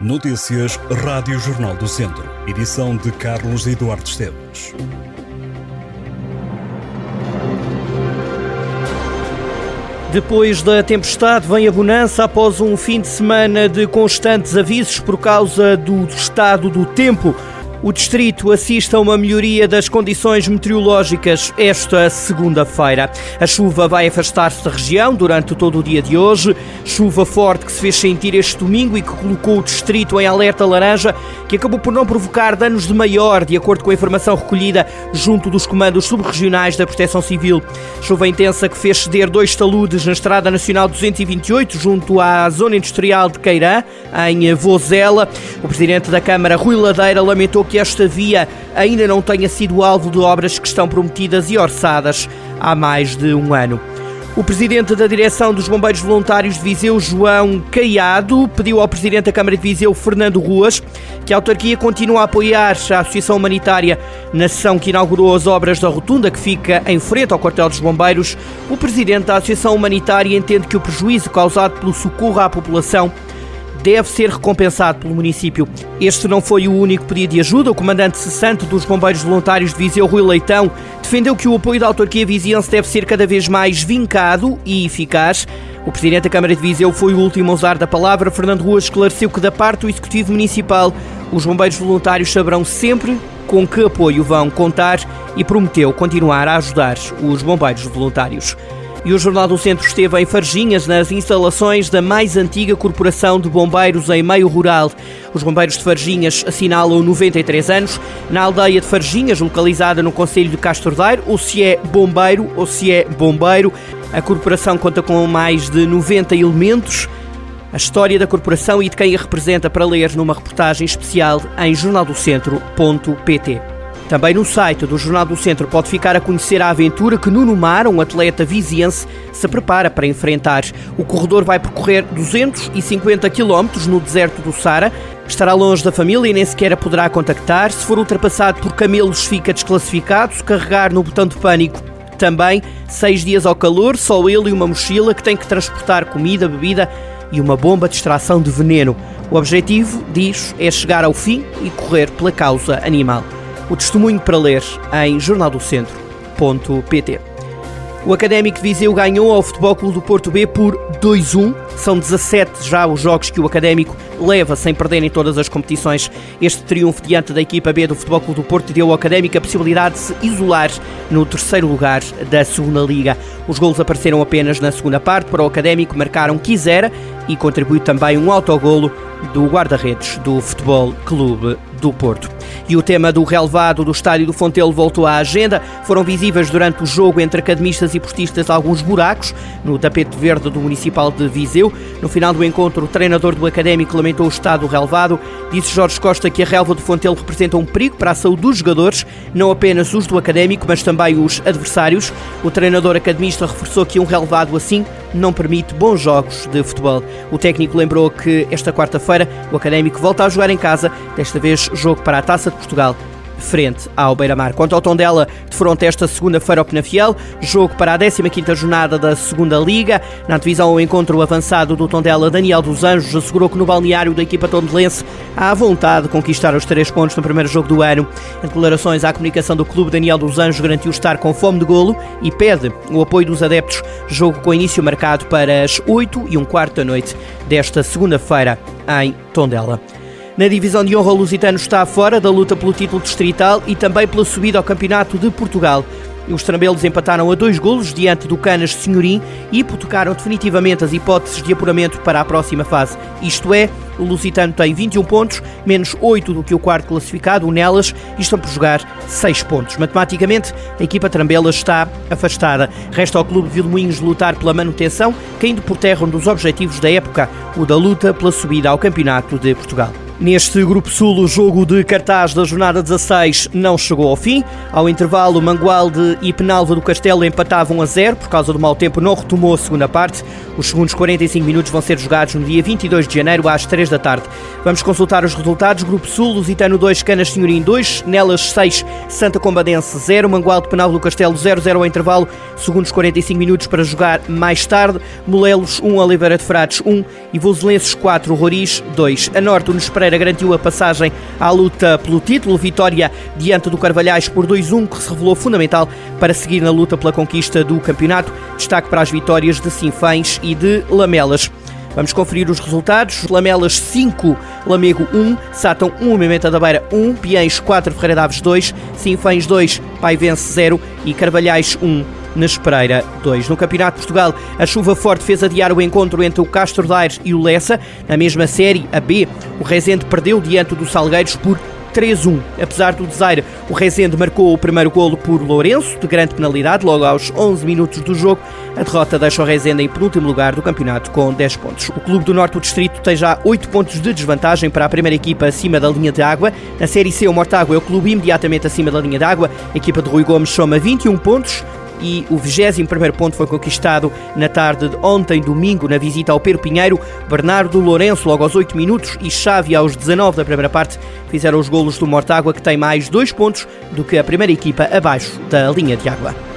Notícias Rádio Jornal do Centro. Edição de Carlos Eduardo Esteves. Depois da tempestade vem a bonança após um fim de semana de constantes avisos por causa do estado do tempo. O distrito assiste a uma melhoria das condições meteorológicas esta segunda-feira. A chuva vai afastar-se da região durante todo o dia de hoje. Chuva forte que se fez sentir este domingo e que colocou o distrito em alerta laranja, que acabou por não provocar danos de maior, de acordo com a informação recolhida junto dos comandos subregionais da Proteção Civil. Chuva intensa que fez ceder dois taludes na Estrada Nacional 228, junto à Zona Industrial de Queirã, em Vozela. O presidente da Câmara, Rui Ladeira, lamentou que esta via ainda não tenha sido alvo de obras que estão prometidas e orçadas há mais de um ano. O presidente da direção dos Bombeiros Voluntários de Viseu, João Caiado, pediu ao presidente da Câmara de Viseu, Fernando Ruas, que a autarquia continue a apoiar a Associação Humanitária na sessão que inaugurou as obras da rotunda que fica em frente ao quartel dos bombeiros. O presidente da Associação Humanitária entende que o prejuízo causado pelo socorro à população deve ser recompensado pelo município. Este não foi o único pedido de ajuda. O comandante cessante dos Bombeiros Voluntários de Viseu, Rui Leitão, defendeu que o apoio da autarquia viziense deve ser cada vez mais vincado e eficaz. O presidente da Câmara de Viseu foi o último a usar da palavra. Fernando Ruas esclareceu que, da parte do Executivo Municipal, os bombeiros voluntários saberão sempre com que apoio vão contar e prometeu continuar a ajudar os bombeiros voluntários. E o Jornal do Centro esteve em Farginhas, nas instalações da mais antiga corporação de bombeiros em meio rural. Os bombeiros de Farginhas assinalam 93 anos. Na aldeia de Farginhas, localizada no Conselho de Castordeiro, ou se é bombeiro ou se é bombeiro, a corporação conta com mais de 90 elementos. A história da corporação e de quem a representa para ler numa reportagem especial em jornaldocentro.pt. Também no site do Jornal do Centro pode ficar a conhecer a aventura que Nuno Mar, um atleta viziense, se prepara para enfrentar. O corredor vai percorrer 250 km no deserto do Sara, estará longe da família e nem sequer a poderá contactar. Se for ultrapassado por camelos, fica desclassificado. Se carregar no botão de pânico, também. Seis dias ao calor, só ele e uma mochila que tem que transportar comida, bebida e uma bomba de extração de veneno. O objetivo, diz, é chegar ao fim e correr pela causa animal. O testemunho para ler em jornaldocentro.pt. O Académico de Viseu ganhou ao Futebol Clube do Porto B por 2-1. São 17 já os jogos que o Académico leva sem perder em todas as competições. Este triunfo diante da equipa B do Futebol Clube do Porto deu ao Académico a possibilidade de se isolar no terceiro lugar da segunda Liga. Os golos apareceram apenas na segunda parte. Para o Académico marcaram Quisera e contribuiu também um autogolo do guarda-redes do Futebol Clube do Porto. E o tema do relevado do Estádio do Fontelo voltou à agenda. Foram visíveis durante o jogo entre academistas e portistas alguns buracos no tapete verde do Municipal de Viseu. No final do encontro, o treinador do Académico lamentou o estado do relevado. Disse Jorge Costa que a relva do Fontelo representa um perigo para a saúde dos jogadores, não apenas os do Académico, mas também os adversários. O treinador academista reforçou que um relevado assim não permite bons jogos de futebol. O técnico lembrou que esta quarta-feira o Académico volta a jogar em casa, desta vez jogo para a Taça de Portugal frente ao Beira-Mar. Quanto ao Tondela, defronta esta segunda-feira ao Penafiel, jogo para a 15ª jornada da Segunda Liga. Na divisão ao encontro avançado do Tondela, Daniel dos Anjos assegurou que no balneário da equipa tondelense há vontade de conquistar os três pontos no primeiro jogo do ano. Em declarações à comunicação do clube, Daniel dos Anjos garantiu estar com fome de golo e pede o apoio dos adeptos. Jogo com início marcado para as 8 e um quarto da noite desta segunda-feira em Tondela. Na divisão de honra, o Lusitano está fora da luta pelo título distrital e também pela subida ao Campeonato de Portugal. Os trambelos empataram a dois golos diante do Canas Senhorim e hipotecaram definitivamente as hipóteses de apuramento para a próxima fase. Isto é, o Lusitano tem 21 pontos, menos 8 do que o quarto classificado, o Nelas, e estão por jogar 6 pontos. Matematicamente, a equipa Trambela está afastada. Resta ao clube Vilmoinhos lutar pela manutenção, caindo por terra um dos objetivos da época, o da luta pela subida ao Campeonato de Portugal. Neste Grupo Sul, o jogo de cartaz da jornada 16 não chegou ao fim. Ao intervalo, Mangualde e Penalva do Castelo empatavam a zero. Por causa do mau tempo, não retomou a segunda parte. Os segundos 45 minutos vão ser jogados no dia 22 de janeiro, às 3 da tarde. Vamos consultar os resultados. Grupo Sul, Lusitano 2, Canas Senhorim 2, Nelas 6, Santa Combadense 0, Mangualde Penalva do Castelo 0-0 ao intervalo. Segundos 45 minutos para jogar mais tarde. Molelos 1, Oliveira de Frades 1 e Voselenses 4, Roriz 2. A Norte, o Pereira garantiu a passagem à luta pelo título, vitória diante do Carvalhais por 2-1, que se revelou fundamental para seguir na luta pela conquista do campeonato. Destaque para as vitórias de Sinfãs e de Lamelas. Vamos conferir os resultados. Lamelas 5, Lamego 1, Sátão 1, Mimenta da Beira 1, Piens 4, Ferreira Daves 2, Sinfãs 2, Paivense 0 e Carvalhais 1. Nespereira 2. No Campeonato de Portugal, a chuva forte fez adiar o encontro entre o Castro Daires e o Lessa. Na mesma série, a B, o Rezende perdeu diante do Salgueiros por 3-1. Apesar do desaire, o Rezende marcou o primeiro golo por Lourenço, de grande penalidade, logo aos 11 minutos do jogo. A derrota deixa o Rezende em penúltimo lugar do campeonato com 10 pontos. O Clube do Norte do Distrito tem já 8 pontos de desvantagem para a primeira equipa acima da linha de água. Na Série C, o Mortágua é o clube imediatamente acima da linha de água. A equipa de Rui Gomes soma 21 pontos e o 21 ponto foi conquistado na tarde de ontem, domingo, na visita ao Pedro Pinheiro. Bernardo Lourenço, logo aos 8 minutos, e Xavi aos 19 da primeira parte, fizeram os golos do Mortágua, que tem mais dois pontos do que a primeira equipa abaixo da linha de água.